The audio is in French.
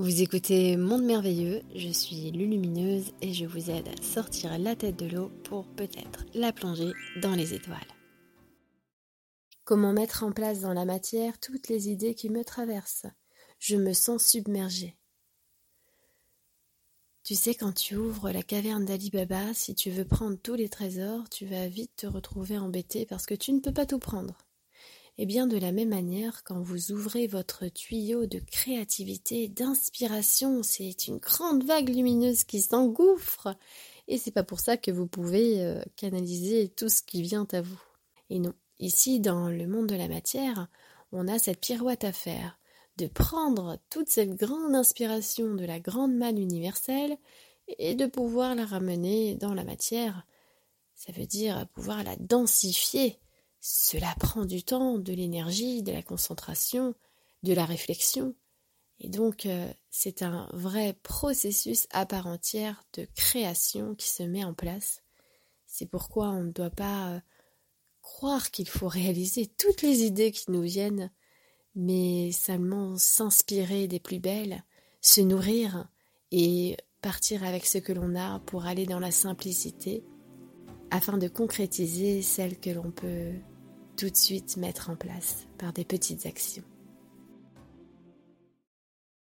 Vous écoutez Monde Merveilleux, je suis Lulumineuse et je vous aide à sortir la tête de l'eau pour peut-être la plonger dans les étoiles. Comment mettre en place dans la matière toutes les idées qui me traversent? Je me sens submergée. Tu sais, quand tu ouvres la caverne d'Ali Baba, si tu veux prendre tous les trésors, tu vas vite te retrouver embêté parce que tu ne peux pas tout prendre. Et bien de la même manière, quand vous ouvrez votre tuyau de créativité, d'inspiration, c'est une grande vague lumineuse qui s'engouffre. Et c'est pas pour ça que vous pouvez euh, canaliser tout ce qui vient à vous. Et non, ici dans le monde de la matière, on a cette pirouette à faire, de prendre toute cette grande inspiration de la grande manne universelle et de pouvoir la ramener dans la matière. Ça veut dire pouvoir la densifier cela prend du temps, de l'énergie, de la concentration, de la réflexion. Et donc, euh, c'est un vrai processus à part entière de création qui se met en place. C'est pourquoi on ne doit pas euh, croire qu'il faut réaliser toutes les idées qui nous viennent, mais seulement s'inspirer des plus belles, se nourrir et partir avec ce que l'on a pour aller dans la simplicité afin de concrétiser celle que l'on peut tout de suite mettre en place par des petites actions.